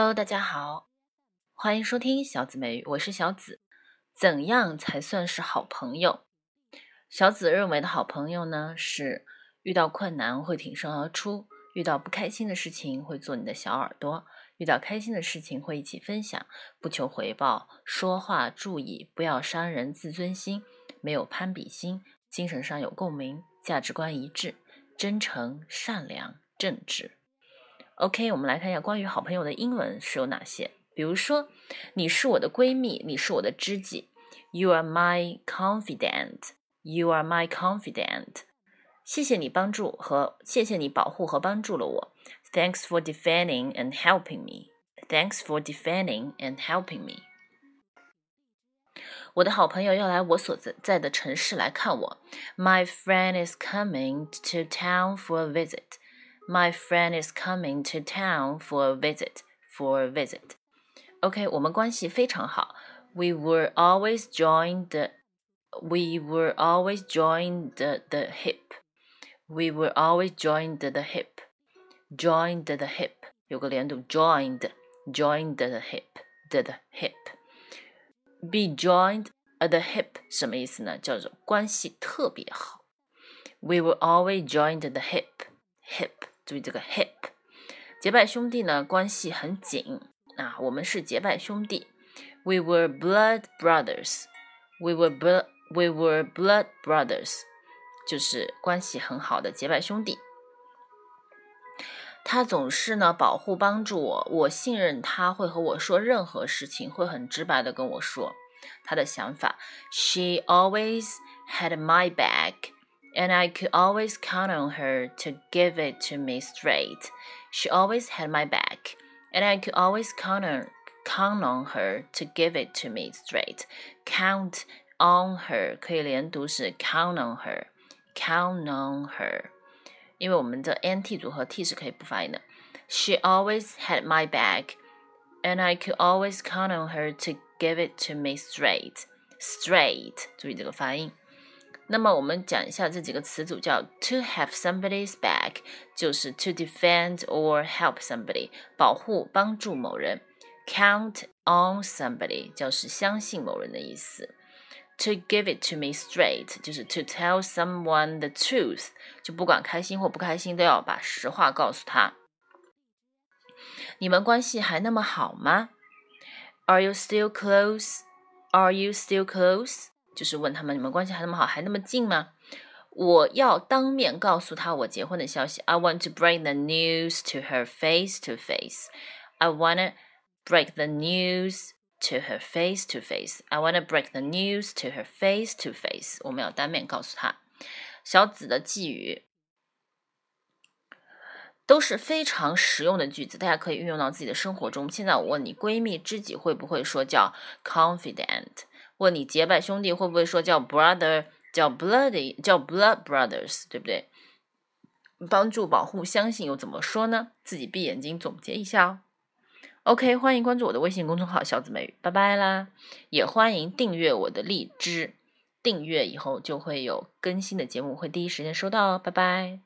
Hello，大家好，欢迎收听小紫美语，我是小紫。怎样才算是好朋友？小紫认为的好朋友呢，是遇到困难会挺身而出，遇到不开心的事情会做你的小耳朵，遇到开心的事情会一起分享，不求回报，说话注意不要伤人自尊心，没有攀比心，精神上有共鸣，价值观一致，真诚、善良、正直。OK，我们来看一下关于好朋友的英文是有哪些。比如说，你是我的闺蜜，你是我的知己。You are my confidant. You are my confidant. 谢谢你帮助和谢谢你保护和帮助了我。Thanks for defending and helping me. Thanks for defending and helping me. 我的好朋友要来我所在在的城市来看我。My friend is coming to town for a visit. My friend is coming to town for a visit. For a visit. OK，我们关系非常好。We were always joined. The, we were always joined the, the hip. We were always joined the hip. Joined the hip 有个连读，joined joined the hip the hip. Be joined at the hip 什么意思呢？叫做关系特别好。We were always joined the hip hip 注意这个 hip，结拜兄弟呢关系很紧啊，我们是结拜兄弟。We were blood brothers. We were blood. We were blood brothers，就是关系很好的结拜兄弟。他总是呢保护帮助我，我信任他会和我说任何事情，会很直白的跟我说他的想法。She always had my back and I could always count on her to give it to me straight. She always had my back, and I could always count on, count on her to give it to me straight. Count on her 可以连读是 count on her, count on her，因为我们的 nt 组合 t 是可以不发音的。She always had my back, and I could always count on her to give it to me straight. Straight，注意这个发音。 那么我们讲一下这几个词组，叫 to have somebody's back，就是 to defend or help somebody，保护、帮助某人；count on somebody，就是相信某人的意思；to give it to me straight，就是 to tell someone the truth，就不管开心或不开心，都要把实话告诉他。你们关系还那么好吗？Are you still close? Are you still close? 就是问他们，你们关系还那么好，还那么近吗？我要当面告诉他我结婚的消息。I want to bring the news to her face to face. I wanna break the news to her face to face. I wanna break the news to her face to face. 我们要当面告诉他。小紫的寄语都是非常实用的句子，大家可以运用到自己的生活中。现在我问你，闺蜜、知己会不会说叫 confident？问你结拜兄弟会不会说叫 brother，叫 bloody，叫 blood brothers，对不对？帮助、保护、相信又怎么说呢？自己闭眼睛总结一下哦。OK，欢迎关注我的微信公众号“小紫美语”，拜拜啦！也欢迎订阅我的荔枝，订阅以后就会有更新的节目会第一时间收到哦，拜拜。